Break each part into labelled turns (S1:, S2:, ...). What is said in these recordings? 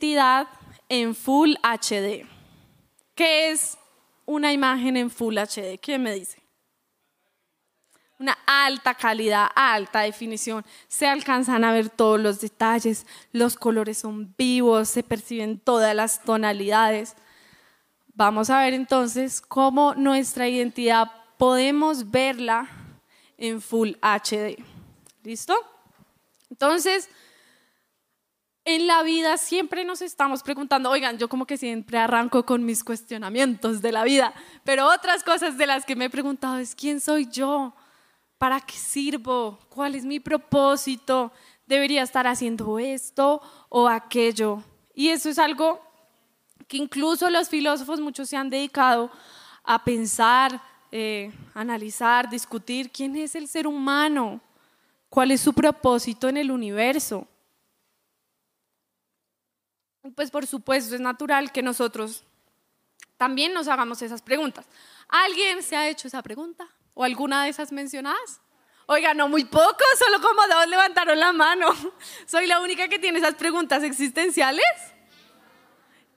S1: identidad en Full HD. ¿Qué es una imagen en Full HD? ¿Quién me dice? Una alta calidad, alta definición. Se alcanzan a ver todos los detalles, los colores son vivos, se perciben todas las tonalidades. Vamos a ver entonces cómo nuestra identidad podemos verla en Full HD. ¿Listo? Entonces, en la vida siempre nos estamos preguntando, oigan, yo como que siempre arranco con mis cuestionamientos de la vida, pero otras cosas de las que me he preguntado es, ¿quién soy yo? ¿Para qué sirvo? ¿Cuál es mi propósito? ¿Debería estar haciendo esto o aquello? Y eso es algo que incluso los filósofos muchos se han dedicado a pensar, eh, analizar, discutir quién es el ser humano, cuál es su propósito en el universo. Pues por supuesto es natural que nosotros también nos hagamos esas preguntas. ¿Alguien se ha hecho esa pregunta? ¿O alguna de esas mencionadas? Oiga, no muy poco, solo como dos levantaron la mano. ¿Soy la única que tiene esas preguntas existenciales?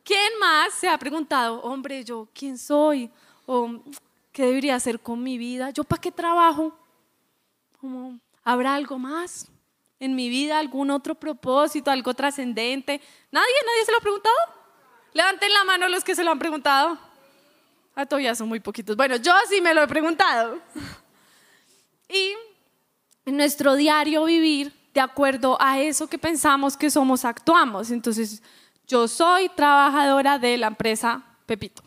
S1: ¿Quién más se ha preguntado, hombre, yo quién soy? ¿O qué debería hacer con mi vida? ¿Yo para qué trabajo? ¿Habrá algo más? En mi vida algún otro propósito, algo trascendente? ¿Nadie? ¿Nadie se lo ha preguntado? Levanten la mano los que se lo han preguntado. Ah, todavía son muy poquitos. Bueno, yo sí me lo he preguntado. Y en nuestro diario vivir, de acuerdo a eso que pensamos que somos, actuamos. Entonces, yo soy trabajadora de la empresa Pepito.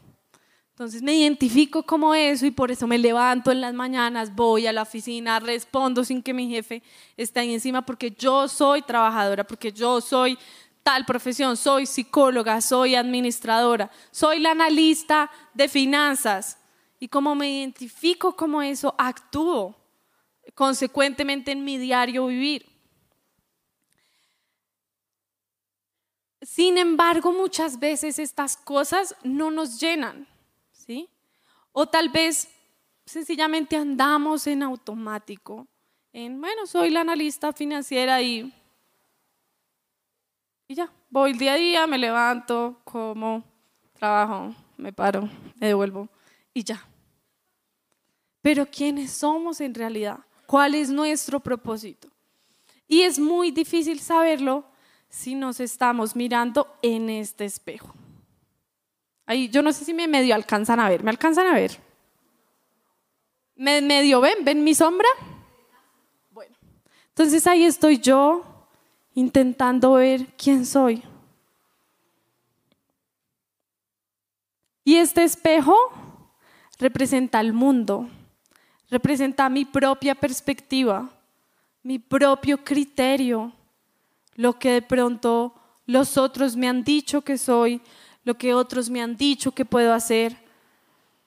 S1: Entonces me identifico como eso y por eso me levanto en las mañanas, voy a la oficina, respondo sin que mi jefe esté ahí encima porque yo soy trabajadora, porque yo soy tal profesión, soy psicóloga, soy administradora, soy la analista de finanzas. Y como me identifico como eso, actúo consecuentemente en mi diario vivir. Sin embargo, muchas veces estas cosas no nos llenan. O tal vez sencillamente andamos en automático, en, bueno, soy la analista financiera y, y ya, voy el día a día, me levanto, como, trabajo, me paro, me devuelvo y ya. Pero ¿quiénes somos en realidad? ¿Cuál es nuestro propósito? Y es muy difícil saberlo si nos estamos mirando en este espejo. Ahí, yo no sé si me medio alcanzan a ver. ¿Me alcanzan a ver? ¿Me medio ven? ¿Ven mi sombra? Bueno, entonces ahí estoy yo intentando ver quién soy. Y este espejo representa el mundo, representa mi propia perspectiva, mi propio criterio, lo que de pronto los otros me han dicho que soy, lo que otros me han dicho que puedo hacer,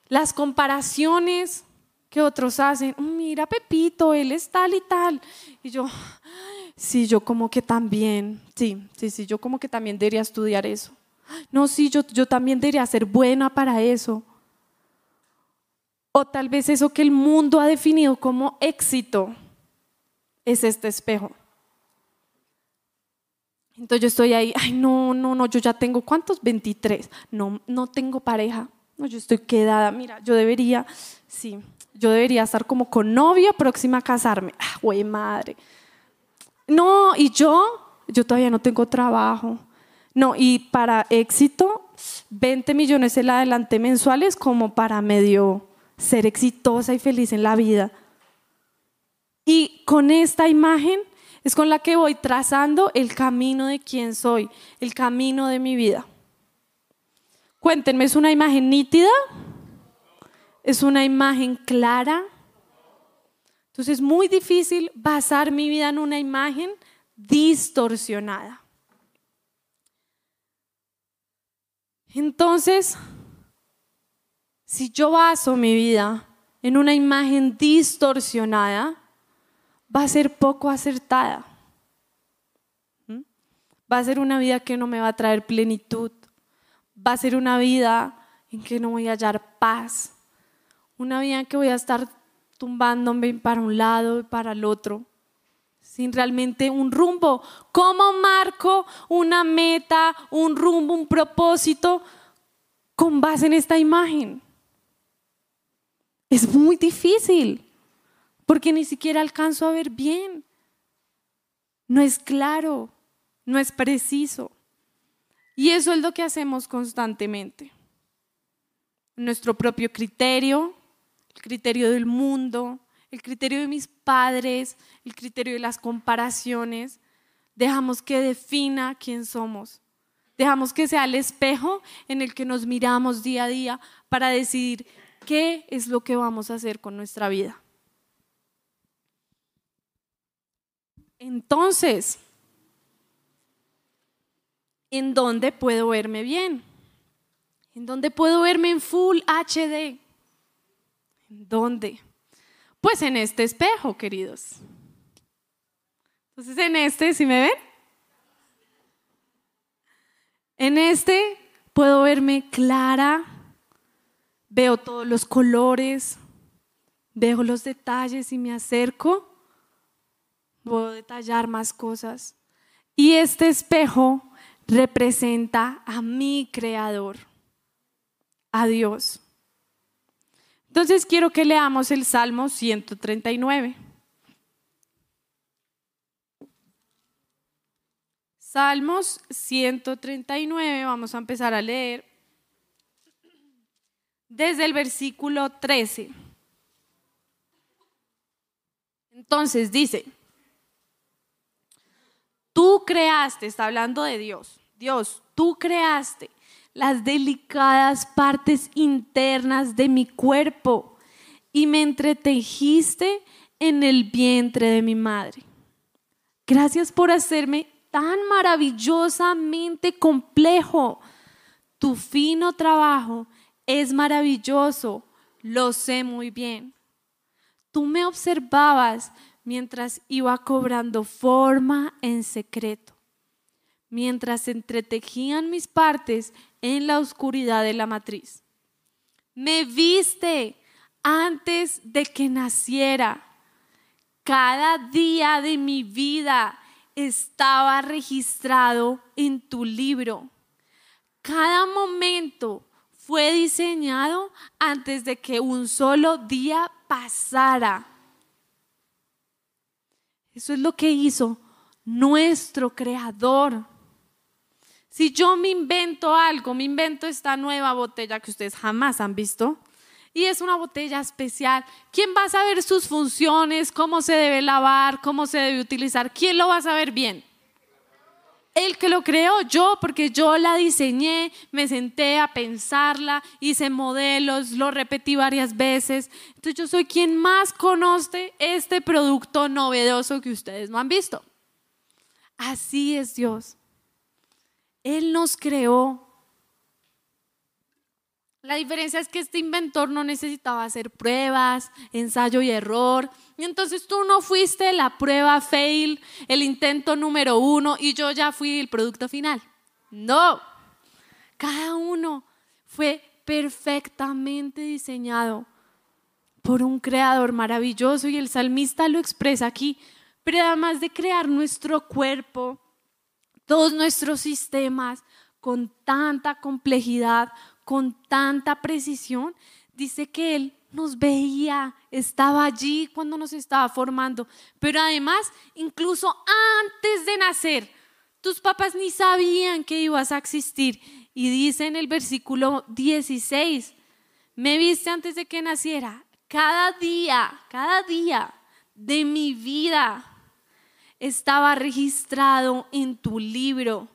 S1: las comparaciones que otros hacen, mm, mira Pepito, él es tal y tal. Y yo, sí, yo como que también, sí, sí, sí, yo como que también debería estudiar eso. No, sí, yo, yo también debería ser buena para eso. O tal vez eso que el mundo ha definido como éxito es este espejo. Entonces yo estoy ahí, ay, no, no, no, yo ya tengo, ¿cuántos? 23. No, no tengo pareja. No, yo estoy quedada. Mira, yo debería, sí, yo debería estar como con novia próxima a casarme. Ah, güey, madre. No, y yo, yo todavía no tengo trabajo. No, y para éxito, 20 millones el adelante mensuales como para medio ser exitosa y feliz en la vida. Y con esta imagen es con la que voy trazando el camino de quién soy, el camino de mi vida. Cuéntenme, ¿es una imagen nítida? ¿Es una imagen clara? Entonces es muy difícil basar mi vida en una imagen distorsionada. Entonces, si yo baso mi vida en una imagen distorsionada, va a ser poco acertada. ¿Mm? Va a ser una vida que no me va a traer plenitud. Va a ser una vida en que no voy a hallar paz. Una vida en que voy a estar tumbándome para un lado y para el otro. sin realmente un rumbo. ¿Cómo marco una meta, un rumbo, un propósito con base en esta imagen? Es muy difícil porque ni siquiera alcanzo a ver bien. No es claro, no es preciso. Y eso es lo que hacemos constantemente. Nuestro propio criterio, el criterio del mundo, el criterio de mis padres, el criterio de las comparaciones. Dejamos que defina quién somos. Dejamos que sea el espejo en el que nos miramos día a día para decidir qué es lo que vamos a hacer con nuestra vida. Entonces, ¿en dónde puedo verme bien? ¿En dónde puedo verme en full HD? ¿En dónde? Pues en este espejo, queridos. Entonces, en este, ¿si me ven? En este puedo verme clara, veo todos los colores, veo los detalles y me acerco, puedo detallar más cosas. Y este espejo representa a mi creador, a Dios. Entonces quiero que leamos el Salmo 139. Salmos 139, vamos a empezar a leer desde el versículo 13. Entonces dice, tú creaste, está hablando de Dios, Dios, tú creaste las delicadas partes internas de mi cuerpo y me entretejiste en el vientre de mi madre. Gracias por hacerme tan maravillosamente complejo. Tu fino trabajo es maravilloso, lo sé muy bien. Tú me observabas mientras iba cobrando forma en secreto, mientras entretejían mis partes en la oscuridad de la matriz. Me viste antes de que naciera. Cada día de mi vida estaba registrado en tu libro. Cada momento fue diseñado antes de que un solo día pasara. Eso es lo que hizo nuestro creador. Si yo me invento algo, me invento esta nueva botella que ustedes jamás han visto, y es una botella especial, ¿quién va a saber sus funciones, cómo se debe lavar, cómo se debe utilizar? ¿Quién lo va a saber bien? El que lo creó yo, porque yo la diseñé, me senté a pensarla, hice modelos, lo repetí varias veces. Entonces yo soy quien más conoce este producto novedoso que ustedes no han visto. Así es Dios. Él nos creó. La diferencia es que este inventor no necesitaba hacer pruebas, ensayo y error. Y entonces tú no fuiste la prueba fail, el intento número uno y yo ya fui el producto final. No, cada uno fue perfectamente diseñado por un creador maravilloso y el salmista lo expresa aquí. Pero además de crear nuestro cuerpo, todos nuestros sistemas con tanta complejidad, con tanta precisión, dice que Él nos veía, estaba allí cuando nos estaba formando, pero además, incluso antes de nacer, tus papás ni sabían que ibas a existir. Y dice en el versículo 16, me viste antes de que naciera, cada día, cada día de mi vida estaba registrado en tu libro.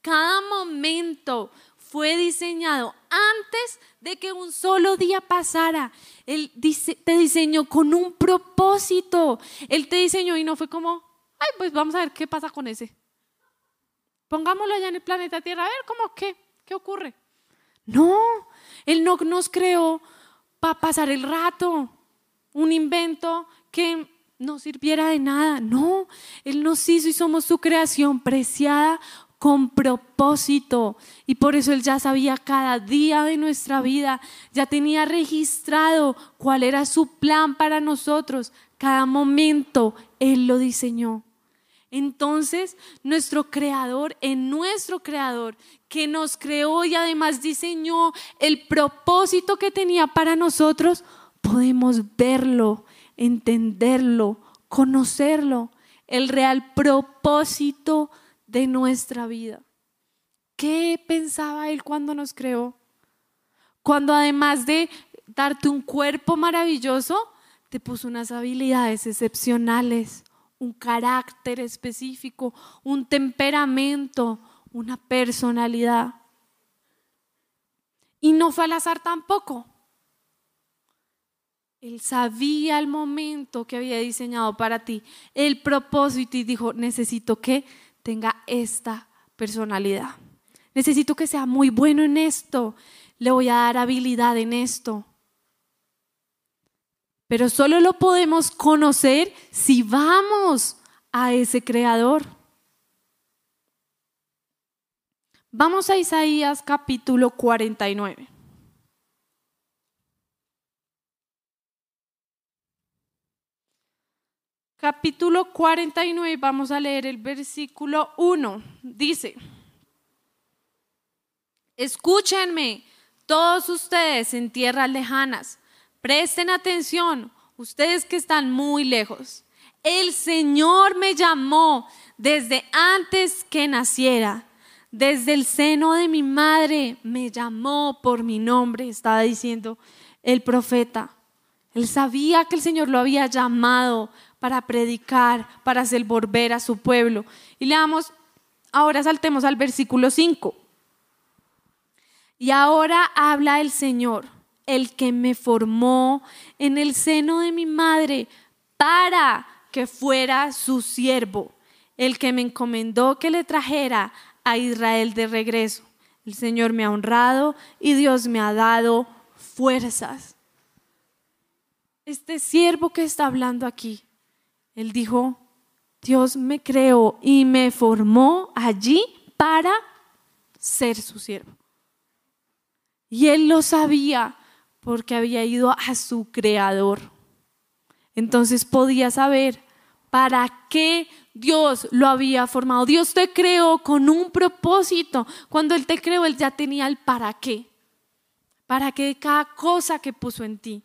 S1: Cada momento fue diseñado antes de que un solo día pasara. Él te diseñó con un propósito. Él te diseñó y no fue como, ay, pues vamos a ver qué pasa con ese. Pongámoslo allá en el planeta Tierra, a ver cómo qué, qué ocurre. No, Él no nos creó para pasar el rato. Un invento que no sirviera de nada. No, Él nos hizo y somos su creación preciada con propósito. Y por eso Él ya sabía cada día de nuestra vida, ya tenía registrado cuál era su plan para nosotros. Cada momento Él lo diseñó. Entonces, nuestro creador, en nuestro creador, que nos creó y además diseñó el propósito que tenía para nosotros, podemos verlo, entenderlo, conocerlo, el real propósito de nuestra vida. ¿Qué pensaba Él cuando nos creó? Cuando además de darte un cuerpo maravilloso, te puso unas habilidades excepcionales, un carácter específico, un temperamento, una personalidad. Y no fue al azar tampoco. Él sabía el momento que había diseñado para ti, el propósito y dijo, necesito que tenga esta personalidad. Necesito que sea muy bueno en esto. Le voy a dar habilidad en esto. Pero solo lo podemos conocer si vamos a ese creador. Vamos a Isaías capítulo 49. Capítulo 49, vamos a leer el versículo 1. Dice, escúchenme todos ustedes en tierras lejanas, presten atención, ustedes que están muy lejos. El Señor me llamó desde antes que naciera desde el seno de mi madre me llamó por mi nombre, estaba diciendo el profeta. Él sabía que el Señor lo había llamado para predicar, para hacer volver a su pueblo. Y leamos, ahora saltemos al versículo 5. Y ahora habla el Señor, el que me formó en el seno de mi madre para que fuera su siervo, el que me encomendó que le trajera a Israel de regreso. El Señor me ha honrado y Dios me ha dado fuerzas. Este siervo que está hablando aquí, él dijo, Dios me creó y me formó allí para ser su siervo. Y él lo sabía porque había ido a su creador. Entonces podía saber para qué Dios lo había formado. Dios te creó con un propósito. Cuando Él te creó, Él ya tenía el para qué. Para qué cada cosa que puso en ti.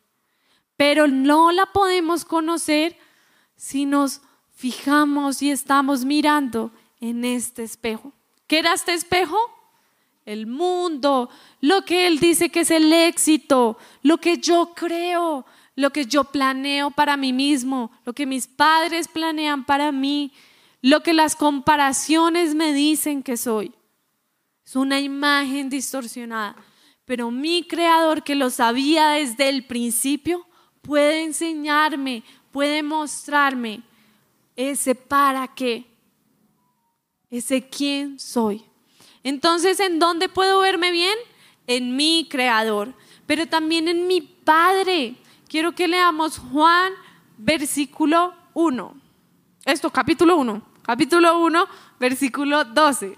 S1: Pero no la podemos conocer si nos fijamos y estamos mirando en este espejo. ¿Qué era este espejo? El mundo, lo que Él dice que es el éxito, lo que yo creo, lo que yo planeo para mí mismo, lo que mis padres planean para mí, lo que las comparaciones me dicen que soy. Es una imagen distorsionada. Pero mi creador que lo sabía desde el principio puede enseñarme, puede mostrarme ese para qué, ese quién soy. Entonces, ¿en dónde puedo verme bien? En mi creador, pero también en mi Padre quiero que leamos Juan versículo 1. Esto, capítulo 1. Capítulo 1, versículo 12.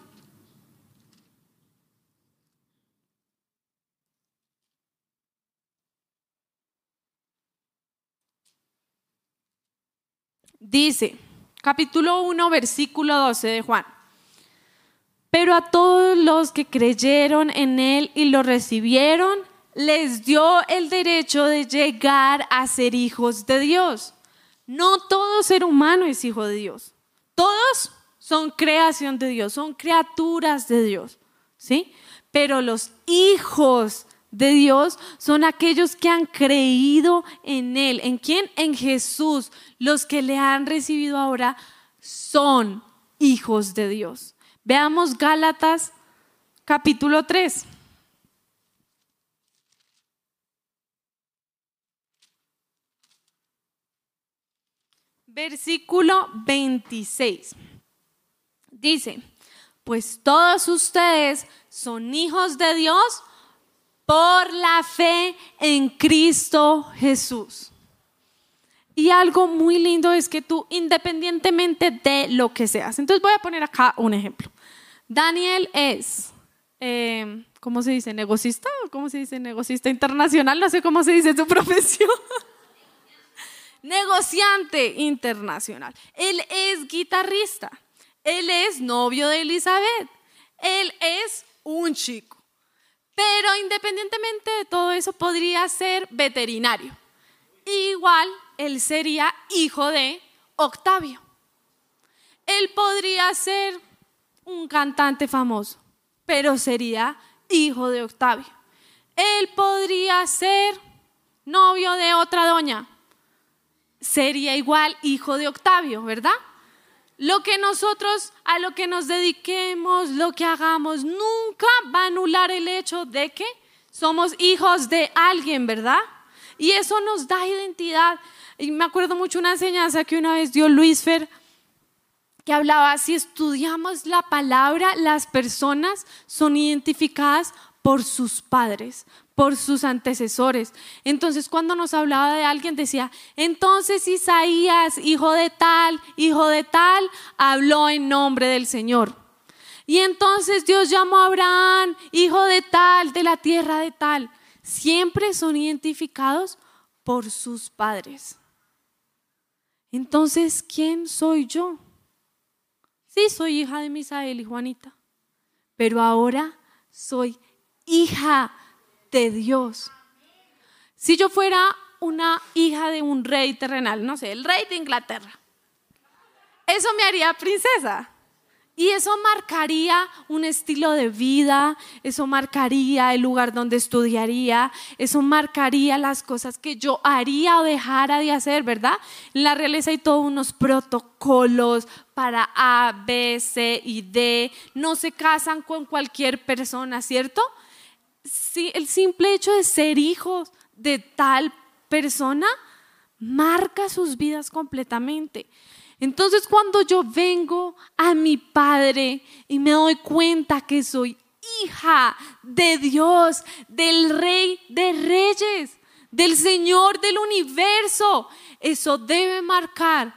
S1: Dice, capítulo 1, versículo 12 de Juan. Pero a todos los que creyeron en Él y lo recibieron, les dio el derecho de llegar a ser hijos de Dios. No todo ser humano es hijo de Dios. Todos son creación de Dios, son criaturas de Dios, ¿sí? Pero los hijos de Dios son aquellos que han creído en Él. ¿En quién? En Jesús. Los que le han recibido ahora son hijos de Dios. Veamos Gálatas capítulo 3. versículo 26. Dice, pues todos ustedes son hijos de Dios por la fe en Cristo Jesús. Y algo muy lindo es que tú, independientemente de lo que seas, entonces voy a poner acá un ejemplo. Daniel es, eh, ¿cómo se dice? ¿Negocista? ¿Cómo se dice? ¿Negocista internacional? No sé cómo se dice su profesión. negociante internacional. Él es guitarrista. Él es novio de Elizabeth. Él es un chico. Pero independientemente de todo eso, podría ser veterinario. Igual, él sería hijo de Octavio. Él podría ser un cantante famoso, pero sería hijo de Octavio. Él podría ser novio de otra doña, sería igual hijo de Octavio, ¿verdad? Lo que nosotros, a lo que nos dediquemos, lo que hagamos, nunca va a anular el hecho de que somos hijos de alguien, ¿verdad? Y eso nos da identidad. Y me acuerdo mucho una enseñanza que una vez dio Luis Fer, que hablaba, si estudiamos la palabra, las personas son identificadas por sus padres, por sus antecesores. Entonces cuando nos hablaba de alguien decía, entonces Isaías, hijo de tal, hijo de tal, habló en nombre del Señor. Y entonces Dios llamó a Abraham, hijo de tal, de la tierra de tal. Siempre son identificados por sus padres. Entonces, ¿quién soy yo? Sí, soy hija de Misael y Juanita, pero ahora soy hija de Dios. Si yo fuera una hija de un rey terrenal, no sé, el rey de Inglaterra, eso me haría princesa. Y eso marcaría un estilo de vida, eso marcaría el lugar donde estudiaría, eso marcaría las cosas que yo haría o dejara de hacer, ¿verdad? En la realeza hay todos unos protocolos para A, B, C y D. No se casan con cualquier persona, ¿cierto? Sí, el simple hecho de ser hijos de tal persona marca sus vidas completamente. Entonces cuando yo vengo a mi Padre y me doy cuenta que soy hija de Dios, del Rey de Reyes, del Señor del universo, eso debe marcar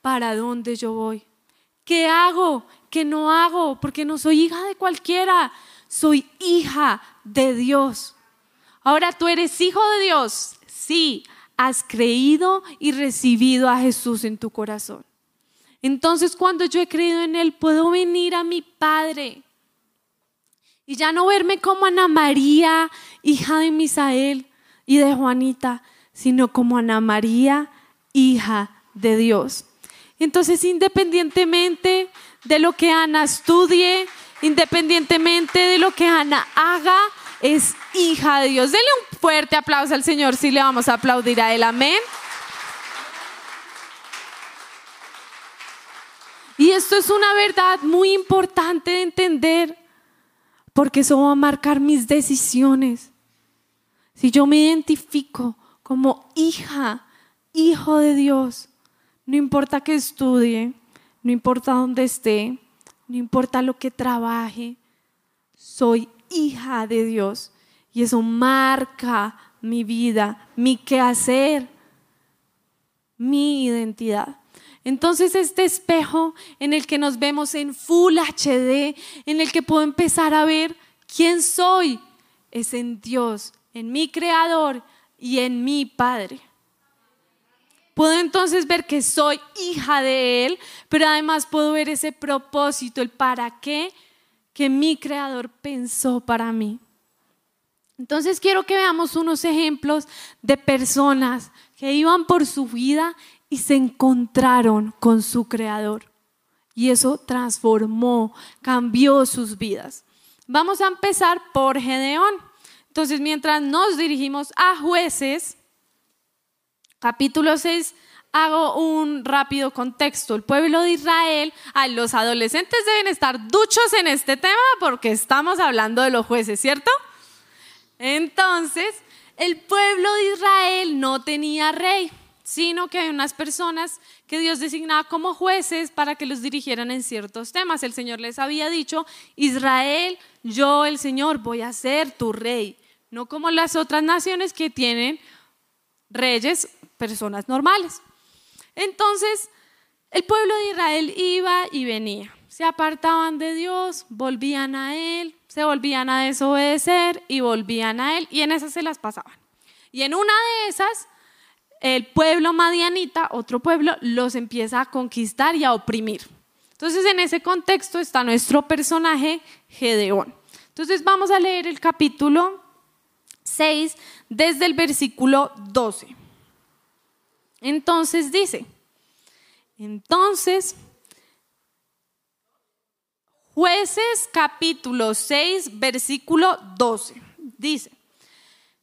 S1: para dónde yo voy. ¿Qué hago? ¿Qué no hago? Porque no soy hija de cualquiera, soy hija de Dios. Ahora tú eres hijo de Dios. Sí, has creído y recibido a Jesús en tu corazón. Entonces cuando yo he creído en Él, puedo venir a mi Padre y ya no verme como Ana María, hija de Misael y de Juanita, sino como Ana María, hija de Dios. Entonces, independientemente de lo que Ana estudie, independientemente de lo que Ana haga, es hija de Dios. Denle un fuerte aplauso al Señor si le vamos a aplaudir a Él. Amén. Y esto es una verdad muy importante de entender, porque eso va a marcar mis decisiones. Si yo me identifico como hija, hijo de Dios, no importa que estudie, no importa dónde esté, no importa lo que trabaje, soy hija de Dios. Y eso marca mi vida, mi quehacer, mi identidad. Entonces este espejo en el que nos vemos en Full HD, en el que puedo empezar a ver quién soy, es en Dios, en mi Creador y en mi Padre. Puedo entonces ver que soy hija de Él, pero además puedo ver ese propósito, el para qué que mi Creador pensó para mí. Entonces quiero que veamos unos ejemplos de personas que iban por su vida y se encontraron con su creador. Y eso transformó, cambió sus vidas. Vamos a empezar por Gedeón. Entonces, mientras nos dirigimos a jueces, capítulo 6, hago un rápido contexto. El pueblo de Israel, a los adolescentes deben estar duchos en este tema porque estamos hablando de los jueces, ¿cierto? Entonces, el pueblo de Israel no tenía rey sino que hay unas personas que Dios designaba como jueces para que los dirigieran en ciertos temas. El Señor les había dicho, Israel, yo el Señor voy a ser tu rey, no como las otras naciones que tienen reyes, personas normales. Entonces, el pueblo de Israel iba y venía, se apartaban de Dios, volvían a Él, se volvían a desobedecer y volvían a Él, y en esas se las pasaban. Y en una de esas el pueblo madianita, otro pueblo, los empieza a conquistar y a oprimir. Entonces en ese contexto está nuestro personaje Gedeón. Entonces vamos a leer el capítulo 6 desde el versículo 12. Entonces dice, entonces, jueces capítulo 6, versículo 12, dice,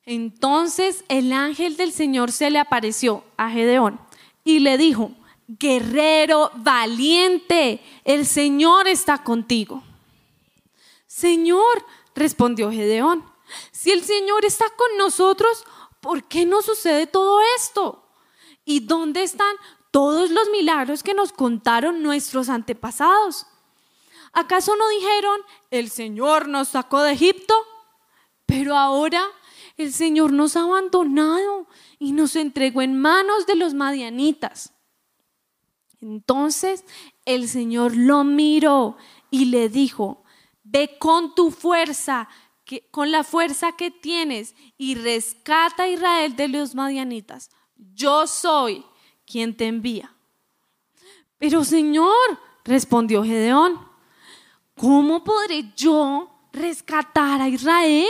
S1: entonces el ángel del Señor se le apareció a Gedeón y le dijo, guerrero valiente, el Señor está contigo. Señor, respondió Gedeón, si el Señor está con nosotros, ¿por qué no sucede todo esto? ¿Y dónde están todos los milagros que nos contaron nuestros antepasados? ¿Acaso no dijeron, el Señor nos sacó de Egipto? Pero ahora el Señor nos ha abandonado y nos entregó en manos de los madianitas. Entonces el Señor lo miró y le dijo, ve con tu fuerza, con la fuerza que tienes y rescata a Israel de los madianitas. Yo soy quien te envía. Pero Señor, respondió Gedeón, ¿cómo podré yo rescatar a Israel?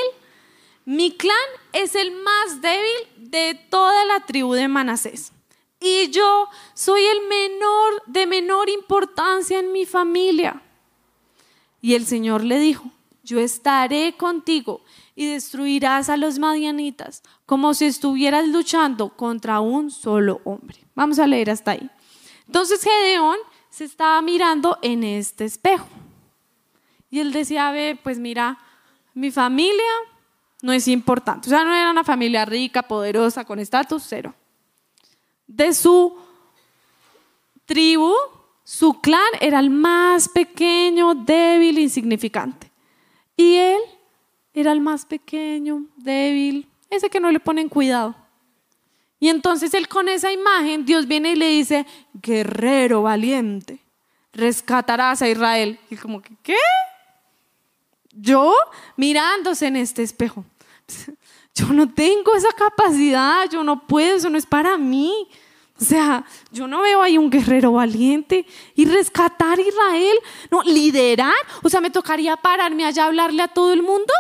S1: Mi clan es el más débil de toda la tribu de Manasés. Y yo soy el menor de menor importancia en mi familia. Y el Señor le dijo, yo estaré contigo y destruirás a los madianitas como si estuvieras luchando contra un solo hombre. Vamos a leer hasta ahí. Entonces Gedeón se estaba mirando en este espejo. Y él decía, ve, pues mira, mi familia no es importante. O sea, no era una familia rica, poderosa, con estatus, cero. De su tribu, su clan era el más pequeño, débil, insignificante. Y él era el más pequeño, débil, ese que no le ponen cuidado. Y entonces él con esa imagen, Dios viene y le dice, guerrero valiente, rescatarás a Israel. Y como que, ¿qué? Yo mirándose en este espejo. Yo no tengo esa capacidad, yo no puedo, eso no es para mí. O sea, yo no veo ahí un guerrero valiente y rescatar a Israel, no, liderar. O sea, me tocaría pararme allá a hablarle a todo el mundo.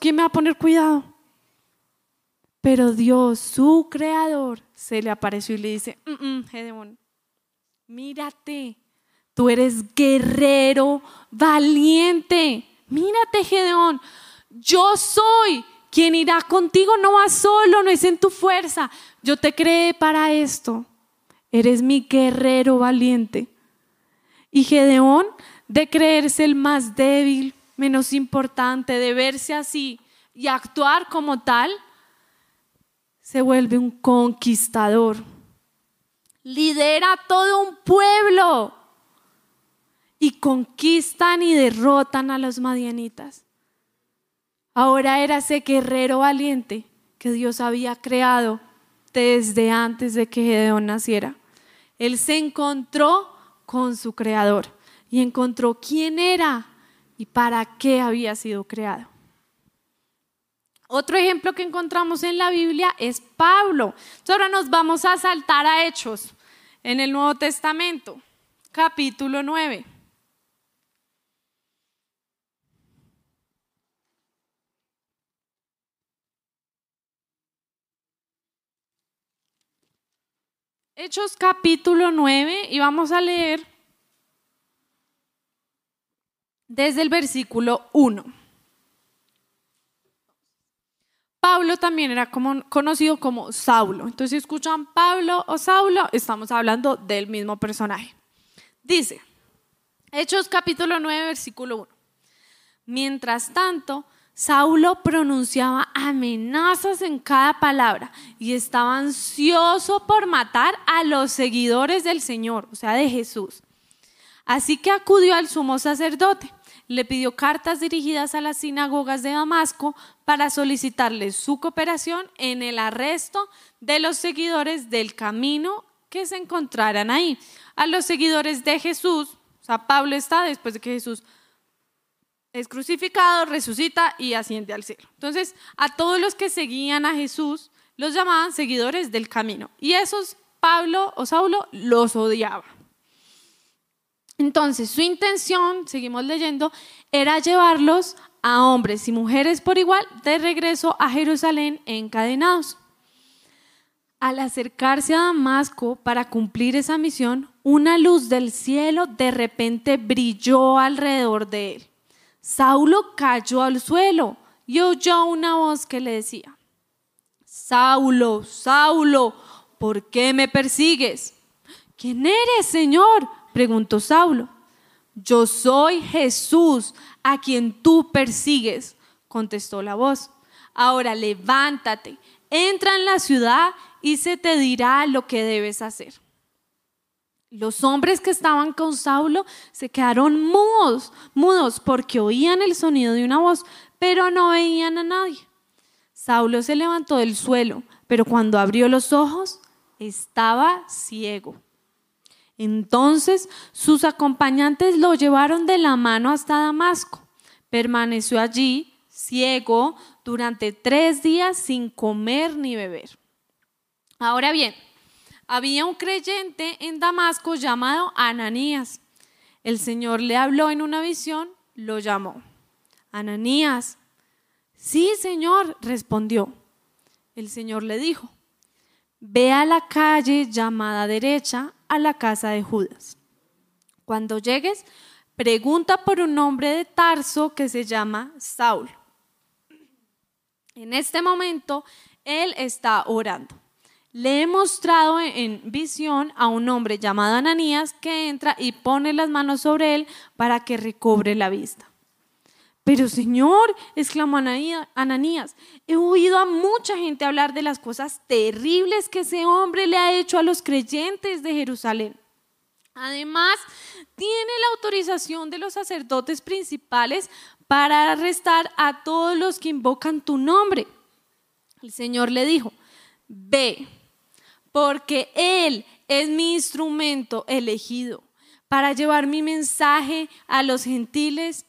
S1: Quién me va a poner cuidado. Pero Dios, su creador, se le apareció y le dice, mm, mm, Gedeón, mírate, tú eres guerrero, valiente. Mírate, Gedeón, yo soy quien irá contigo, no vas solo, no es en tu fuerza. Yo te creé para esto. Eres mi guerrero valiente. Y Gedeón, de creerse el más débil, menos importante, de verse así y actuar como tal, se vuelve un conquistador. Lidera todo un pueblo y conquistan y derrotan a los madianitas. Ahora era ese guerrero valiente que Dios había creado desde antes de que Gedeón naciera. Él se encontró con su creador y encontró quién era y para qué había sido creado. Otro ejemplo que encontramos en la Biblia es Pablo. ahora nos vamos a saltar a Hechos en el Nuevo Testamento, capítulo 9. Hechos capítulo 9 y vamos a leer desde el versículo 1. Pablo también era conocido como Saulo. Entonces, si escuchan Pablo o Saulo, estamos hablando del mismo personaje. Dice, Hechos capítulo 9, versículo 1. Mientras tanto, Saulo pronunciaba amenazas en cada palabra y estaba ansioso por matar a los seguidores del Señor, o sea, de Jesús. Así que acudió al sumo sacerdote, le pidió cartas dirigidas a las sinagogas de Damasco para solicitarle su cooperación en el arresto de los seguidores del camino que se encontraran ahí. A los seguidores de Jesús, o sea, Pablo está después de que Jesús es crucificado, resucita y asciende al cielo. Entonces, a todos los que seguían a Jesús, Los llamaban seguidores del camino. Y esos Pablo o Saulo los odiaba. Entonces, su intención, seguimos leyendo, era llevarlos a hombres y mujeres por igual de regreso a Jerusalén encadenados. Al acercarse a Damasco para cumplir esa misión, una luz del cielo de repente brilló alrededor de él. Saulo cayó al suelo y oyó una voz que le decía, Saulo, Saulo, ¿por qué me persigues? ¿Quién eres, Señor? Preguntó Saulo. Yo soy Jesús, a quien tú persigues, contestó la voz. Ahora levántate, entra en la ciudad y se te dirá lo que debes hacer. Los hombres que estaban con Saulo se quedaron mudos, mudos porque oían el sonido de una voz, pero no veían a nadie. Saulo se levantó del suelo, pero cuando abrió los ojos estaba ciego. Entonces sus acompañantes lo llevaron de la mano hasta Damasco. Permaneció allí, ciego, durante tres días sin comer ni beber. Ahora bien, había un creyente en Damasco llamado Ananías. El Señor le habló en una visión, lo llamó. Ananías. Sí, Señor, respondió. El Señor le dijo, ve a la calle llamada derecha a la casa de Judas. Cuando llegues, pregunta por un hombre de Tarso que se llama Saúl. En este momento, él está orando. Le he mostrado en visión a un hombre llamado Ananías que entra y pone las manos sobre él para que recobre la vista. Pero Señor, exclamó Ananías, he oído a mucha gente hablar de las cosas terribles que ese hombre le ha hecho a los creyentes de Jerusalén. Además, tiene la autorización de los sacerdotes principales para arrestar a todos los que invocan tu nombre. El Señor le dijo, ve porque Él es mi instrumento elegido para llevar mi mensaje a los gentiles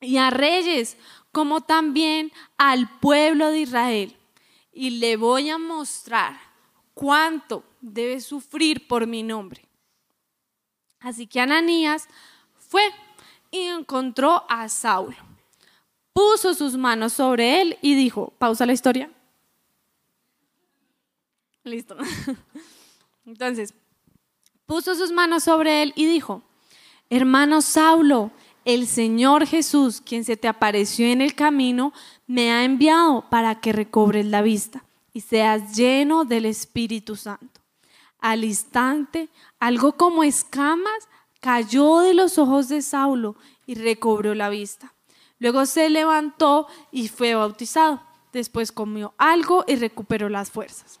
S1: y a reyes, como también al pueblo de Israel. Y le voy a mostrar cuánto debe sufrir por mi nombre. Así que Ananías fue y encontró a Saulo. Puso sus manos sobre él y dijo, pausa la historia. Listo. Entonces, puso sus manos sobre él y dijo, hermano Saulo, el Señor Jesús, quien se te apareció en el camino, me ha enviado para que recobres la vista y seas lleno del Espíritu Santo. Al instante, algo como escamas cayó de los ojos de Saulo y recobró la vista. Luego se levantó y fue bautizado. Después comió algo y recuperó las fuerzas.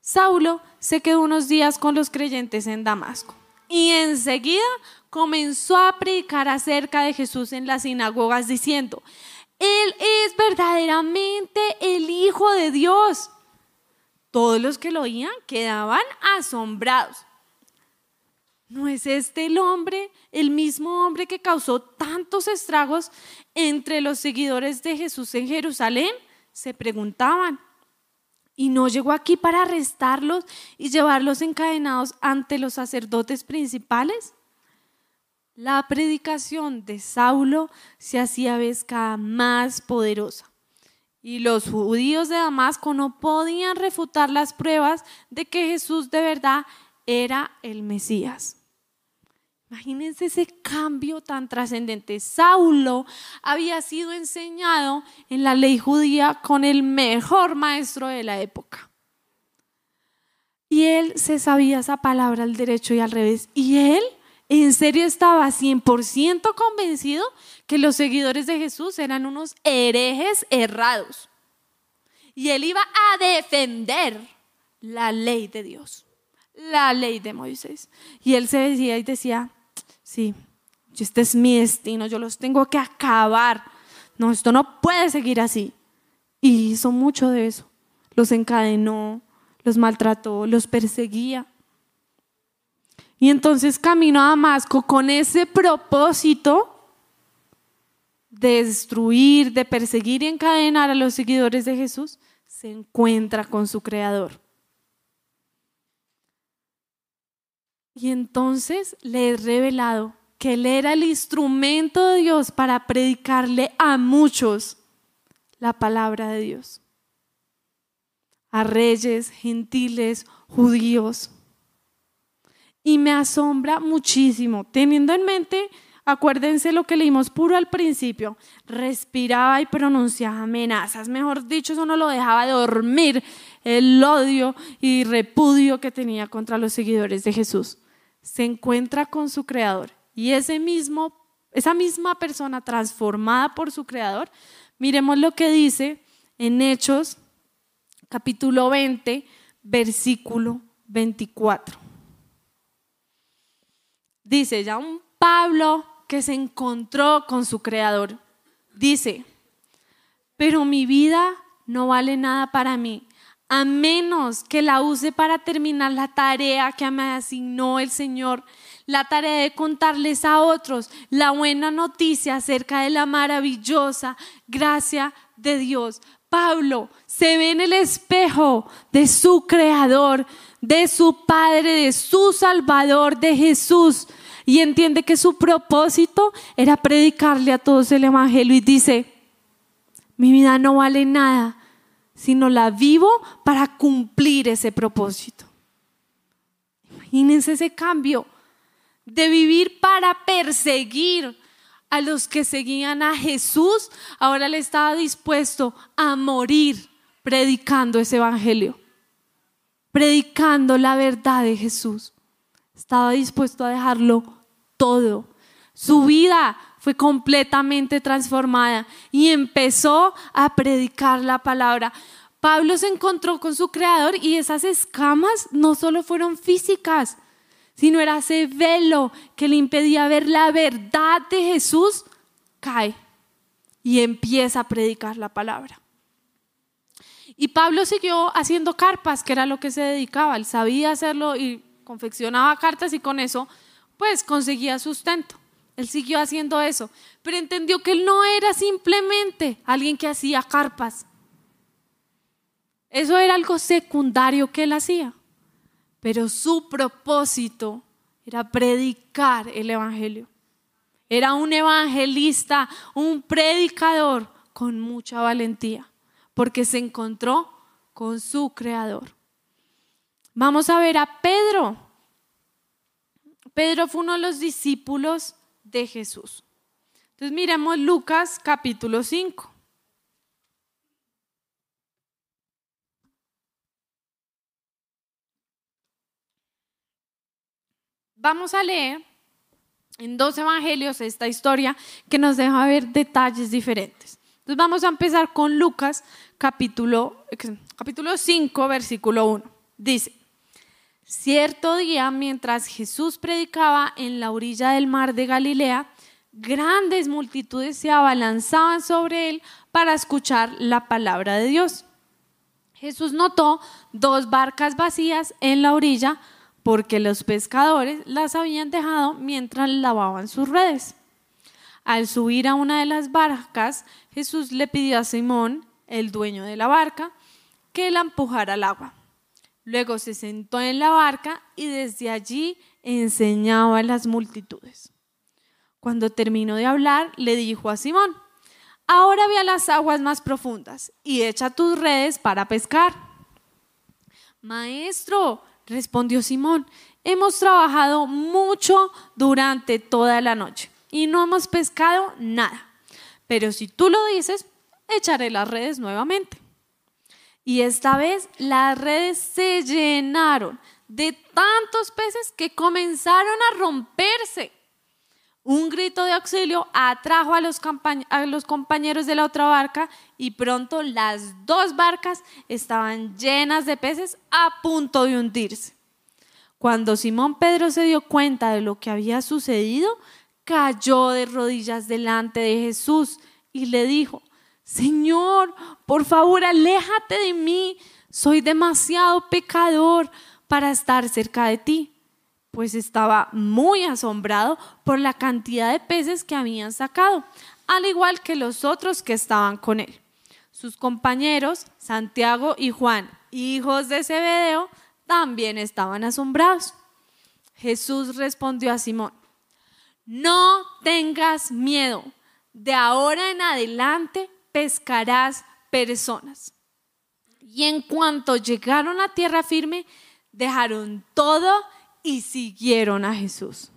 S1: Saulo se quedó unos días con los creyentes en Damasco y enseguida comenzó a predicar acerca de Jesús en las sinagogas diciendo, Él es verdaderamente el Hijo de Dios. Todos los que lo oían quedaban asombrados. ¿No es este el hombre, el mismo hombre que causó tantos estragos entre los seguidores de Jesús en Jerusalén? Se preguntaban y no llegó aquí para arrestarlos y llevarlos encadenados ante los sacerdotes principales? La predicación de Saulo se hacía vez cada más poderosa y los judíos de Damasco no podían refutar las pruebas de que Jesús de verdad era el Mesías. Imagínense ese cambio tan trascendente. Saulo había sido enseñado en la ley judía con el mejor maestro de la época. Y él se sabía esa palabra al derecho y al revés. Y él en serio estaba 100% convencido que los seguidores de Jesús eran unos herejes errados. Y él iba a defender la ley de Dios, la ley de Moisés. Y él se decía y decía, Sí, este es mi destino, yo los tengo que acabar. No, esto no puede seguir así. Y hizo mucho de eso. Los encadenó, los maltrató, los perseguía. Y entonces caminó a Damasco con ese propósito de destruir, de perseguir y encadenar a los seguidores de Jesús. se encuentra con su creador. Y entonces le he revelado que él era el instrumento de Dios para predicarle a muchos la palabra de Dios. A reyes, gentiles, judíos. Y me asombra muchísimo, teniendo en mente, acuérdense lo que leímos puro al principio, respiraba y pronunciaba amenazas, mejor dicho, eso no lo dejaba dormir, el odio y repudio que tenía contra los seguidores de Jesús. Se encuentra con su creador y ese mismo, esa misma persona transformada por su creador, miremos lo que dice en Hechos capítulo 20, versículo 24. Dice, ya un Pablo que se encontró con su creador, dice, pero mi vida no vale nada para mí, a menos que la use para terminar la tarea que me asignó el Señor, la tarea de contarles a otros la buena noticia acerca de la maravillosa gracia de Dios. Pablo se ve en el espejo de su creador, de su Padre, de su Salvador, de Jesús y entiende que su propósito era predicarle a todos el Evangelio y dice, mi vida no vale nada, sino la vivo para cumplir ese propósito. Imagínense ese cambio de vivir para perseguir a los que seguían a Jesús, ahora le estaba dispuesto a morir predicando ese evangelio, predicando la verdad de Jesús. Estaba dispuesto a dejarlo todo. Su vida fue completamente transformada y empezó a predicar la palabra. Pablo se encontró con su creador y esas escamas no solo fueron físicas, sino era ese velo que le impedía ver la verdad de Jesús, cae y empieza a predicar la palabra. Y Pablo siguió haciendo carpas, que era lo que se dedicaba, él sabía hacerlo y confeccionaba cartas y con eso pues conseguía sustento. Él siguió haciendo eso, pero entendió que él no era simplemente alguien que hacía carpas. Eso era algo secundario que él hacía, pero su propósito era predicar el Evangelio. Era un evangelista, un predicador con mucha valentía, porque se encontró con su creador. Vamos a ver a Pedro. Pedro fue uno de los discípulos de Jesús. Entonces miremos Lucas capítulo 5. Vamos a leer en dos evangelios esta historia que nos deja ver detalles diferentes. Entonces vamos a empezar con Lucas capítulo, capítulo 5, versículo 1. Dice, Cierto día, mientras Jesús predicaba en la orilla del mar de Galilea, grandes multitudes se abalanzaban sobre él para escuchar la palabra de Dios. Jesús notó dos barcas vacías en la orilla porque los pescadores las habían dejado mientras lavaban sus redes. Al subir a una de las barcas, Jesús le pidió a Simón, el dueño de la barca, que la empujara al agua. Luego se sentó en la barca y desde allí enseñaba a las multitudes. Cuando terminó de hablar, le dijo a Simón, ahora ve a las aguas más profundas y echa tus redes para pescar. Maestro, respondió Simón, hemos trabajado mucho durante toda la noche y no hemos pescado nada. Pero si tú lo dices, echaré las redes nuevamente. Y esta vez las redes se llenaron de tantos peces que comenzaron a romperse. Un grito de auxilio atrajo a los, a los, compañeros de la otra barca y pronto las dos barcas estaban llenas de peces a punto de hundirse. Cuando Simón Pedro se dio cuenta de lo que había sucedido, cayó de rodillas delante de Jesús y le dijo, Señor, por favor, aléjate de mí. Soy demasiado pecador para estar cerca de ti. Pues estaba muy asombrado por la cantidad de peces que habían sacado, al igual que los otros que estaban con él. Sus compañeros, Santiago y Juan, hijos de Zebedeo, también estaban asombrados. Jesús respondió a Simón, no tengas miedo, de ahora en adelante pescarás personas. Y en cuanto llegaron a tierra firme, dejaron todo y siguieron a Jesús.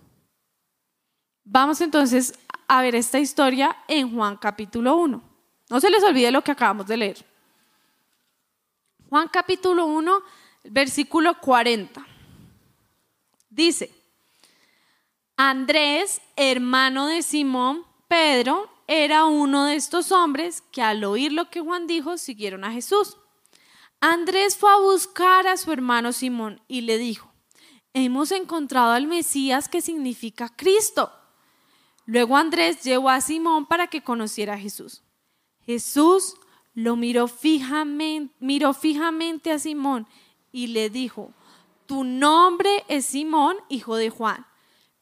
S1: Vamos entonces a ver esta historia en Juan capítulo 1. No se les olvide lo que acabamos de leer. Juan capítulo 1, versículo 40. Dice, Andrés, hermano de Simón, Pedro, era uno de estos hombres que al oír lo que Juan dijo siguieron a Jesús. Andrés fue a buscar a su hermano Simón y le dijo, hemos encontrado al Mesías que significa Cristo. Luego Andrés llevó a Simón para que conociera a Jesús. Jesús lo miró fijamente, miró fijamente a Simón y le dijo, tu nombre es Simón, hijo de Juan,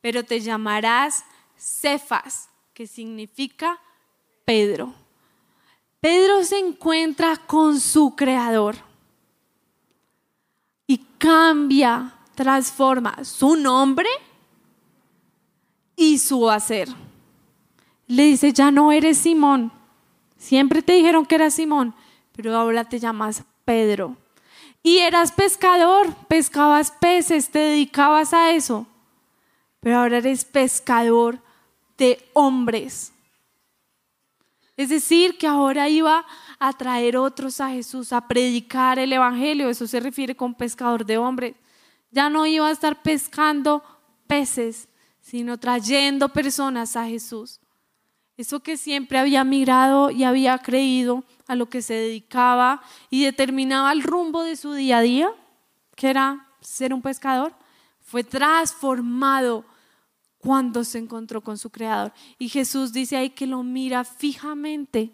S1: pero te llamarás Cefas, que significa Pedro. Pedro se encuentra con su creador y cambia, transforma su nombre y su hacer. Le dice, ya no eres Simón. Siempre te dijeron que eras Simón, pero ahora te llamas Pedro. Y eras pescador, pescabas peces, te dedicabas a eso. Pero ahora eres pescador de hombres. Es decir, que ahora iba a traer otros a Jesús, a predicar el Evangelio. Eso se refiere con pescador de hombres. Ya no iba a estar pescando peces, sino trayendo personas a Jesús. Eso que siempre había mirado y había creído a lo que se dedicaba y determinaba el rumbo de su día a día, que era ser un pescador, fue transformado cuando se encontró con su creador. Y Jesús dice ahí que lo mira fijamente.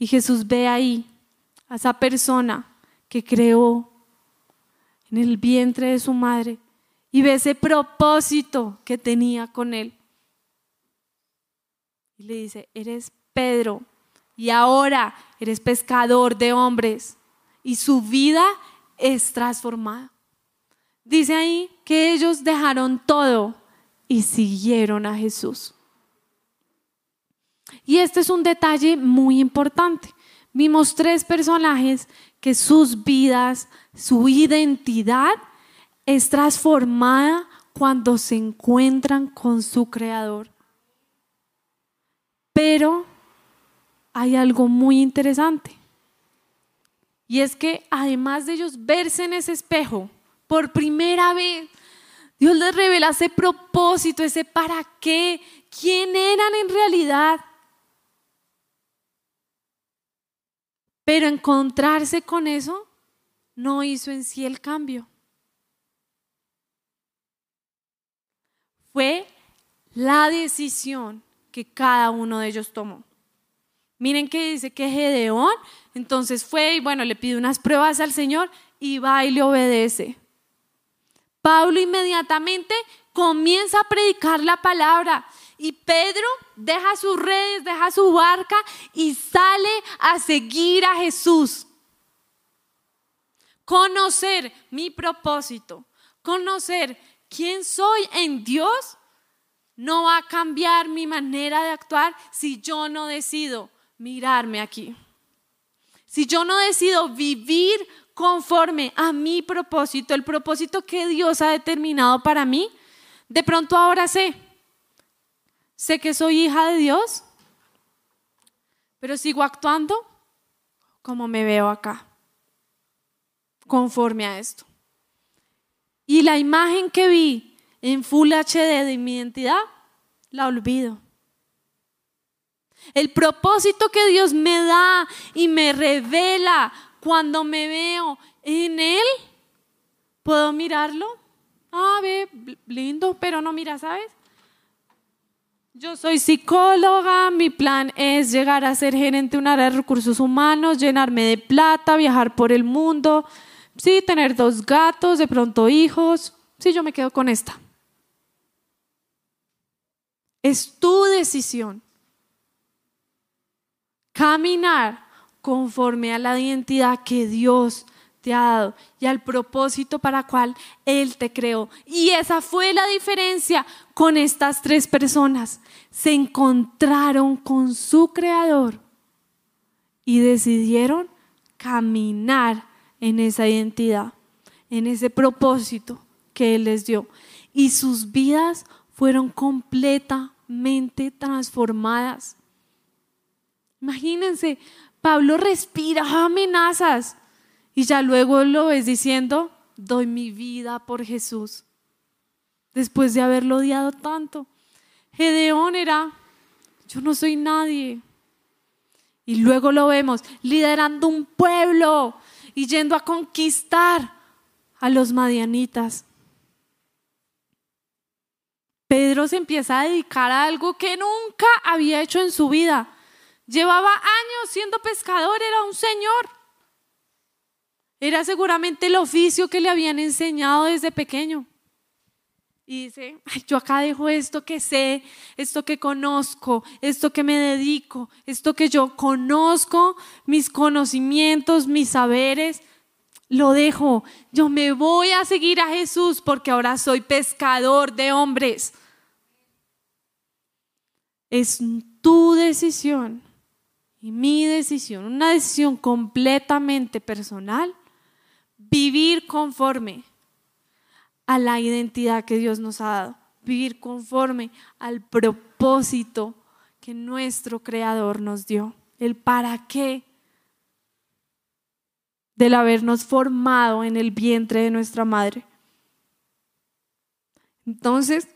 S1: Y Jesús ve ahí a esa persona que creó en el vientre de su madre y ve ese propósito que tenía con él. Y le dice, eres Pedro y ahora eres pescador de hombres y su vida es transformada. Dice ahí que ellos dejaron todo y siguieron a Jesús. Y este es un detalle muy importante. Vimos tres personajes que sus vidas, su identidad es transformada cuando se encuentran con su creador. Pero hay algo muy interesante. Y es que además de ellos verse en ese espejo por primera vez, Dios les revela ese propósito, ese para qué, quién eran en realidad. Pero encontrarse con eso no hizo en sí el cambio. Fue la decisión que cada uno de ellos tomó. Miren que dice que Gedeón entonces fue y bueno, le pide unas pruebas al Señor y va y le obedece. Pablo inmediatamente comienza a predicar la palabra y Pedro deja sus redes, deja su barca y sale a seguir a Jesús. Conocer mi propósito, conocer quién soy en Dios, no va a cambiar mi manera de actuar si yo no decido mirarme aquí. Si yo no decido vivir conforme a mi propósito, el propósito que Dios ha determinado para mí, de pronto ahora sé, sé que soy hija de Dios, pero sigo actuando como me veo acá, conforme a esto. Y la imagen que vi en Full HD de mi identidad, la olvido. El propósito que Dios me da y me revela cuando me veo en Él, puedo mirarlo. Ah, ve, lindo, pero no mira, ¿sabes? Yo soy psicóloga, mi plan es llegar a ser gerente de un área de recursos humanos, llenarme de plata, viajar por el mundo, sí, tener dos gatos, de pronto hijos. Sí, yo me quedo con esta. Es tu decisión caminar conforme a la identidad que Dios te ha dado y al propósito para cual Él te creó. Y esa fue la diferencia con estas tres personas. Se encontraron con su creador y decidieron caminar en esa identidad, en ese propósito que Él les dio. Y sus vidas fueron completamente transformadas. Imagínense, Pablo respira amenazas y ya luego lo ves diciendo, doy mi vida por Jesús. Después de haberlo odiado tanto. Gedeón era, yo no soy nadie. Y luego lo vemos liderando un pueblo y yendo a conquistar a los madianitas. Pedro se empieza a dedicar a algo que nunca había hecho en su vida. Llevaba años siendo pescador, era un señor. Era seguramente el oficio que le habían enseñado desde pequeño. Y dice, yo acá dejo esto que sé, esto que conozco, esto que me dedico, esto que yo conozco, mis conocimientos, mis saberes, lo dejo. Yo me voy a seguir a Jesús porque ahora soy pescador de hombres. Es tu decisión y mi decisión, una decisión completamente personal vivir conforme a la identidad que Dios nos ha dado, vivir conforme al propósito que nuestro Creador nos dio, el para qué del habernos formado en el vientre de nuestra madre. Entonces,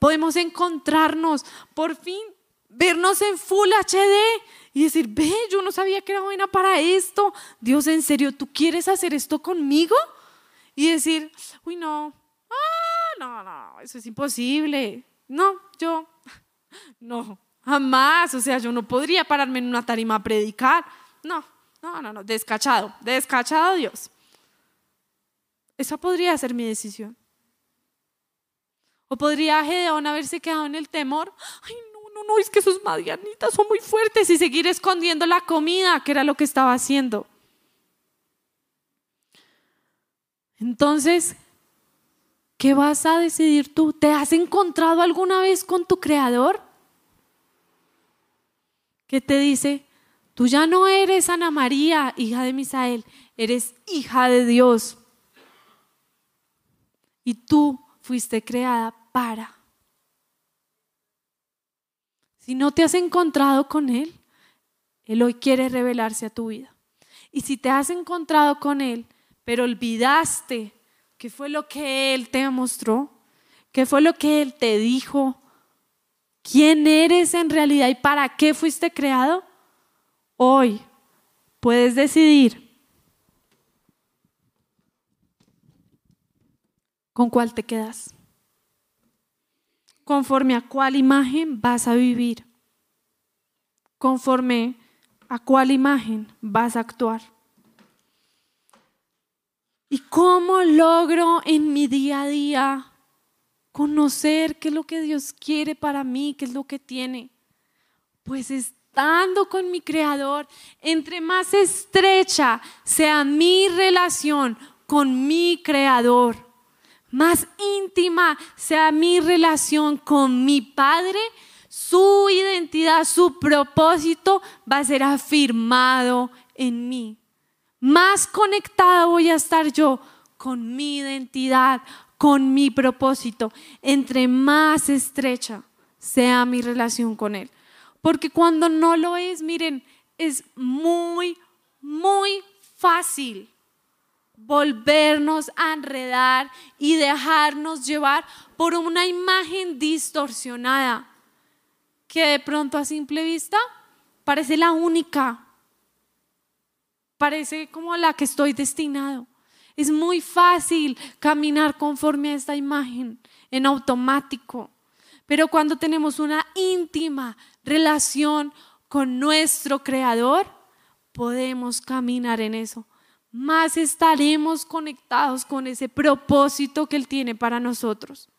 S1: podemos encontrarnos, por fin, vernos en Full HD y decir, ve, yo no sabía que era buena para esto. Dios, en serio, ¿tú quieres hacer esto conmigo? Y decir, uy, no, ah, no, no, eso es imposible. No, yo, no, jamás. O sea, yo no podría pararme en una tarima a predicar. No, no, no, no, descachado, descachado Dios. Esa podría ser mi decisión. O podría Gedeón haberse quedado en el temor. Ay, no, es que sus madianitas son muy fuertes y seguir escondiendo la comida, que era lo que estaba haciendo. Entonces, ¿qué vas a decidir tú? ¿Te has encontrado alguna vez con tu creador? ¿Qué te dice? Tú ya no eres Ana María, hija de Misael, eres hija de Dios. Y tú fuiste creada para si no te has encontrado con Él, Él hoy quiere revelarse a tu vida. Y si te has encontrado con Él, pero olvidaste qué fue lo que Él te mostró, qué fue lo que Él te dijo, quién eres en realidad y para qué fuiste creado, hoy puedes decidir con cuál te quedas conforme a cuál imagen vas a vivir, conforme a cuál imagen vas a actuar. ¿Y cómo logro en mi día a día conocer qué es lo que Dios quiere para mí, qué es lo que tiene? Pues estando con mi Creador, entre más estrecha sea mi relación con mi Creador, más íntima sea mi relación con mi Padre, su identidad, su propósito va a ser afirmado en mí. Más conectada voy a estar yo con mi identidad, con mi propósito, entre más estrecha sea mi relación con Él. Porque cuando no lo es, miren, es muy, muy fácil volvernos a enredar y dejarnos llevar por una imagen distorsionada que de pronto a simple vista parece la única, parece como la que estoy destinado. Es muy fácil caminar conforme a esta imagen en automático, pero cuando tenemos una íntima relación con nuestro Creador, podemos caminar en eso más estaremos conectados con ese propósito que Él tiene para nosotros.